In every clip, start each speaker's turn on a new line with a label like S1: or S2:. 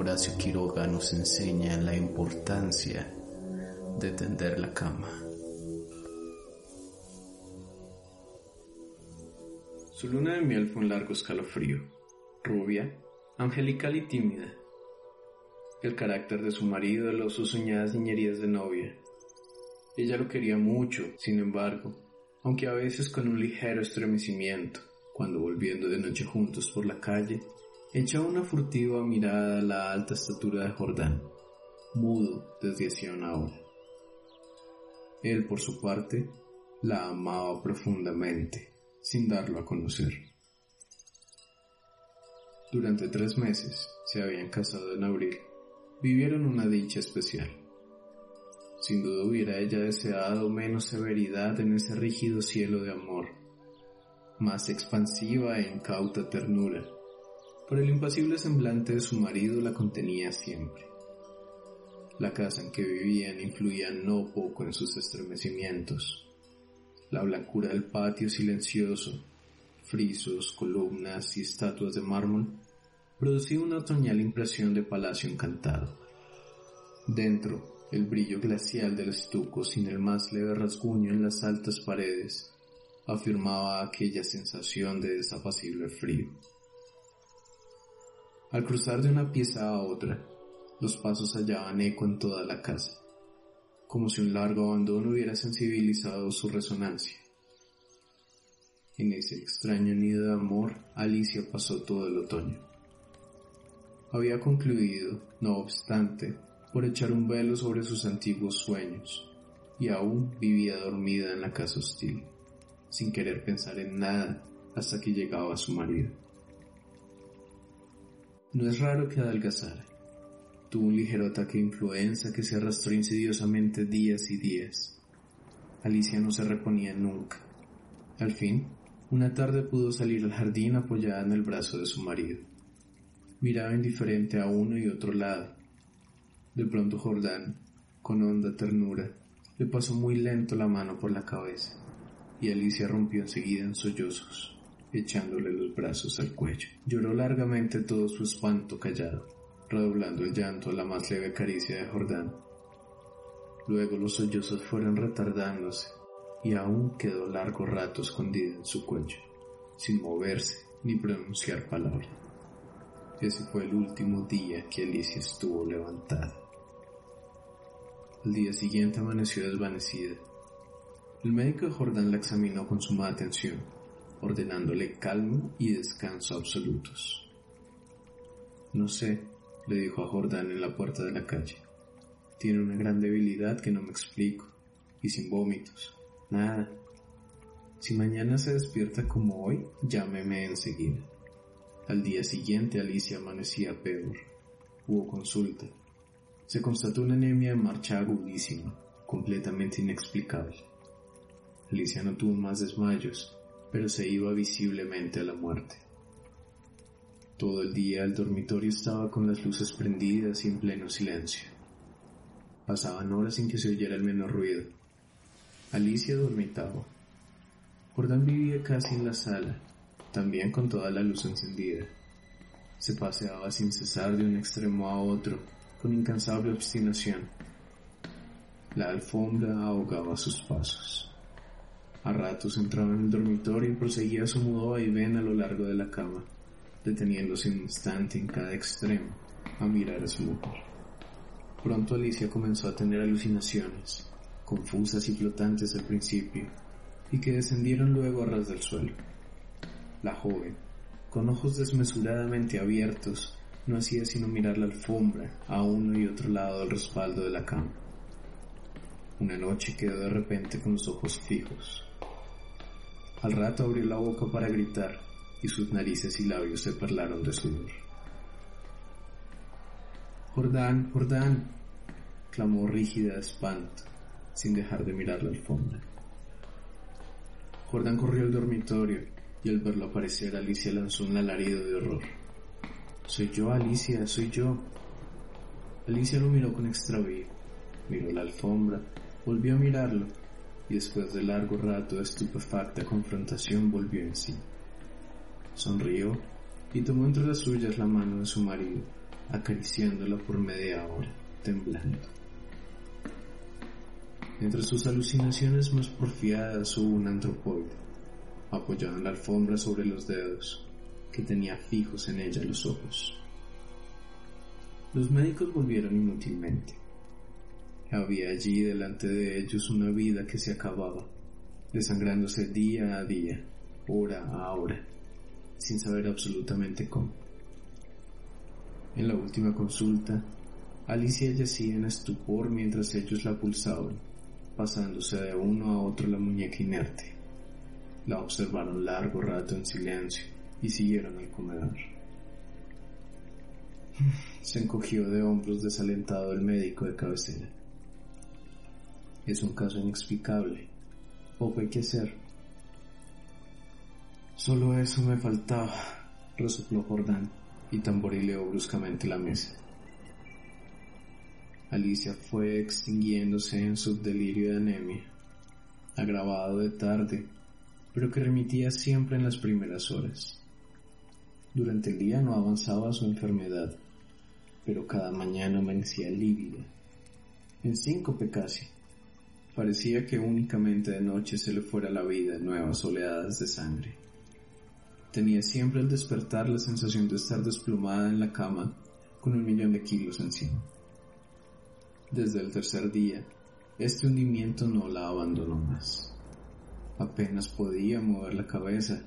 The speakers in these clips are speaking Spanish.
S1: Horacio Quiroga nos enseña la importancia de tender la cama. Su luna de miel fue un largo escalofrío, rubia, angelical y tímida. El carácter de su marido lo sus soñadas niñerías de novia. Ella lo quería mucho, sin embargo, aunque a veces con un ligero estremecimiento, cuando volviendo de noche juntos por la calle, echaba una furtiva mirada a la alta estatura de Jordán, mudo desde hacía una hora. Él, por su parte, la amaba profundamente, sin darlo a conocer. Durante tres meses se habían casado en abril. Vivieron una dicha especial. Sin duda hubiera ella deseado menos severidad en ese rígido cielo de amor, más expansiva e incauta ternura, pero el impasible semblante de su marido la contenía siempre. La casa en que vivían influía no poco en sus estremecimientos. La blancura del patio silencioso, frisos, columnas y estatuas de mármol producía una otoñal impresión de palacio encantado. Dentro, el brillo glacial del estuco sin el más leve rasguño en las altas paredes afirmaba aquella sensación de desapacible frío. Al cruzar de una pieza a otra, los pasos hallaban eco en toda la casa, como si un largo abandono hubiera sensibilizado su resonancia. En ese extraño nido de amor, Alicia pasó todo el otoño. Había concluido, no obstante, por echar un velo sobre sus antiguos sueños, y aún vivía dormida en la casa hostil, sin querer pensar en nada hasta que llegaba su marido. No es raro que adelgazara. Tuvo un ligero ataque de influenza que se arrastró insidiosamente días y días. Alicia no se reponía nunca. Al fin, una tarde pudo salir al jardín apoyada en el brazo de su marido. Miraba indiferente a uno y otro lado. De pronto Jordán, con honda ternura, le pasó muy lento la mano por la cabeza, y Alicia rompió enseguida en sollozos, echándole los brazos al cuello. Lloró largamente todo su espanto callado, redoblando el llanto a la más leve caricia de Jordán. Luego los sollozos fueron retardándose, y aún quedó largo rato escondida en su cuello, sin moverse ni pronunciar palabra. Ese fue el último día que Alicia estuvo levantada. Al día siguiente amaneció desvanecida. El médico de Jordán la examinó con suma atención, ordenándole calma y descanso absolutos. No sé, le dijo a Jordán en la puerta de la calle. Tiene una gran debilidad que no me explico, y sin vómitos. Nada. Si mañana se despierta como hoy, llámeme enseguida. Al día siguiente Alicia amanecía peor. Hubo consulta. Se constató una anemia en marcha agudísima, completamente inexplicable. Alicia no tuvo más desmayos, pero se iba visiblemente a la muerte. Todo el día el dormitorio estaba con las luces prendidas y en pleno silencio. Pasaban horas sin que se oyera el menor ruido. Alicia dormitaba. Jordán vivía casi en la sala, también con toda la luz encendida. Se paseaba sin cesar de un extremo a otro, con incansable obstinación. La alfombra ahogaba sus pasos. A ratos entraba en el dormitorio y proseguía su mudo vaivén a lo largo de la cama, deteniéndose un instante en cada extremo a mirar a su mujer. Pronto Alicia comenzó a tener alucinaciones, confusas y flotantes al principio, y que descendieron luego a ras del suelo. La joven, con ojos desmesuradamente abiertos, no hacía sino mirar la alfombra a uno y otro lado del respaldo de la cama. Una noche quedó de repente con los ojos fijos. Al rato abrió la boca para gritar y sus narices y labios se perlaron de sudor. Jordán, Jordán, clamó rígida de espanto, sin dejar de mirar la alfombra. Jordán corrió al dormitorio y al verlo aparecer Alicia lanzó un alarido de horror. Soy yo, Alicia, soy yo. Alicia lo miró con extravío, miró la alfombra, volvió a mirarlo y después de largo rato de estupefacta confrontación volvió en sí. Sonrió y tomó entre las suyas la mano de su marido, acariciándola por media hora, temblando. Entre sus alucinaciones más porfiadas hubo un antropoide, apoyado en la alfombra sobre los dedos, que tenía fijos en ella los ojos. Los médicos volvieron inútilmente. Había allí delante de ellos una vida que se acababa, desangrándose día a día, hora a hora, sin saber absolutamente cómo. En la última consulta, Alicia yacía en estupor mientras ellos la pulsaban, pasándose de uno a otro la muñeca inerte. La observaron largo rato en silencio y siguieron al comedor. Se encogió de hombros desalentado el médico de cabecera. Es un caso inexplicable. Poco hay que hacer. Solo eso me faltaba, resopló Jordán y tamborileó bruscamente la mesa. Alicia fue extinguiéndose en su delirio de anemia, agravado de tarde, pero que remitía siempre en las primeras horas. Durante el día no avanzaba su enfermedad, pero cada mañana amanecía lívida, en síncope casi. Parecía que únicamente de noche se le fuera la vida en nuevas oleadas de sangre. Tenía siempre al despertar la sensación de estar desplomada en la cama con un millón de kilos encima. Desde el tercer día, este hundimiento no la abandonó más. Apenas podía mover la cabeza.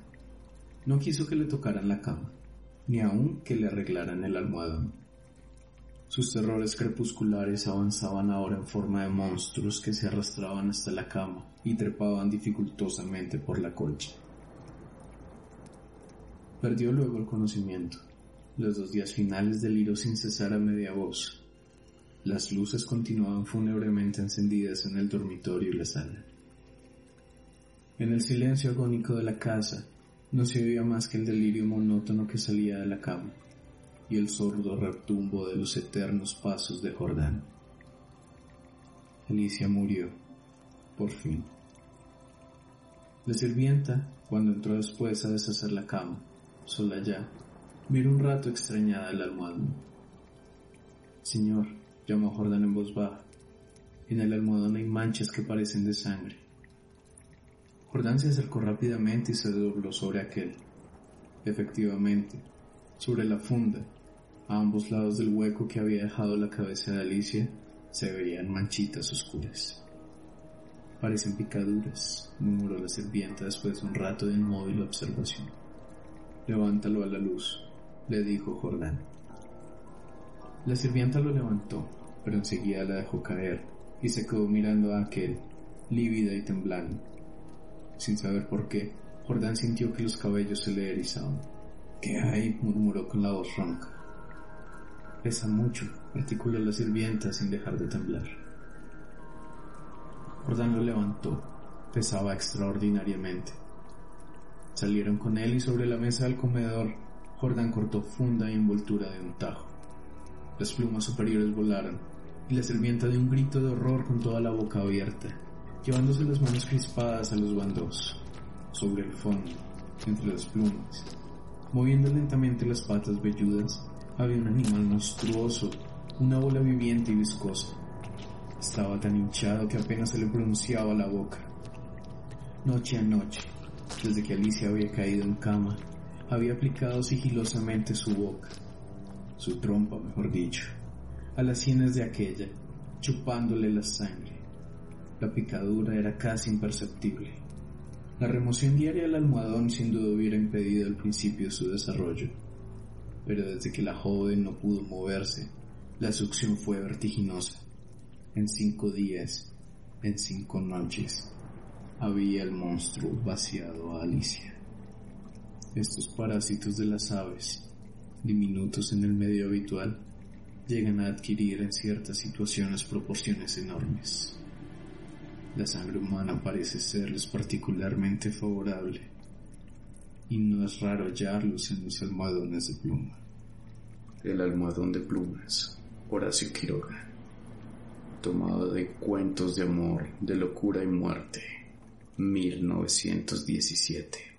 S1: No quiso que le tocaran la cama, ni aun que le arreglaran el almohadón. Sus terrores crepusculares avanzaban ahora en forma de monstruos que se arrastraban hasta la cama y trepaban dificultosamente por la colcha. Perdió luego el conocimiento. Los dos días finales deliró sin cesar a media voz. Las luces continuaban fúnebremente encendidas en el dormitorio y la sala. En el silencio agónico de la casa no se oía más que el delirio monótono que salía de la cama y el sordo retumbo de los eternos pasos de Jordán. Alicia murió, por fin. La sirvienta, cuando entró después a deshacer la cama, sola ya, miró un rato extrañada el almohadón. Señor, llamó Jordán en voz baja, en el almohadón hay manchas que parecen de sangre. Jordán se acercó rápidamente y se dobló sobre aquel. Efectivamente, sobre la funda, a ambos lados del hueco que había dejado la cabeza de Alicia, se veían manchitas oscuras. Parecen picaduras, murmuró la sirvienta después de un rato de inmóvil observación. Levántalo a la luz, le dijo Jordán. La sirvienta lo levantó, pero enseguida la dejó caer y se quedó mirando a aquel, lívida y temblando. Sin saber por qué, Jordán sintió que los cabellos se le erizaban. ¿Qué hay? murmuró con la voz ronca. Pesa mucho, articuló la sirvienta sin dejar de temblar. Jordán lo levantó. Pesaba extraordinariamente. Salieron con él y sobre la mesa del comedor, Jordán cortó funda y envoltura de un tajo. Las plumas superiores volaron y la sirvienta dio un grito de horror con toda la boca abierta, llevándose las manos crispadas a los bandos, sobre el fondo, entre las plumas. Moviendo lentamente las patas velludas, había un animal monstruoso, una bola viviente y viscosa. Estaba tan hinchado que apenas se le pronunciaba la boca. Noche a noche, desde que Alicia había caído en cama, había aplicado sigilosamente su boca, su trompa mejor dicho, a las sienes de aquella, chupándole la sangre. La picadura era casi imperceptible. La remoción diaria del almohadón sin duda hubiera impedido al principio su desarrollo, pero desde que la joven no pudo moverse, la succión fue vertiginosa. En cinco días, En cinco noches había el monstruo vaciado a Alicia. Estos parásitos de las aves, diminutos en el medio habitual, llegan a adquirir en ciertas situaciones proporciones enormes. La sangre humana parece serles particularmente favorable y no es raro hallarlos en los almohadones de pluma.
S2: El almohadón de plumas, Horacio Quiroga, tomado de cuentos de amor, de locura y muerte, 1917.